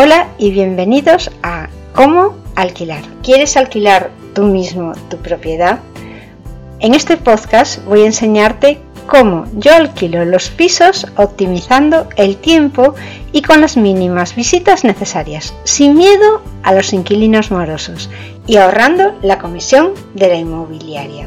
Hola y bienvenidos a Cómo alquilar. ¿Quieres alquilar tú mismo tu propiedad? En este podcast voy a enseñarte cómo yo alquilo los pisos optimizando el tiempo y con las mínimas visitas necesarias, sin miedo a los inquilinos morosos y ahorrando la comisión de la inmobiliaria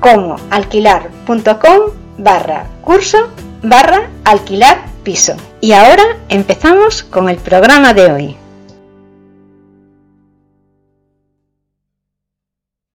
comoalquilar.com barra curso barra alquilar piso. Y ahora empezamos con el programa de hoy.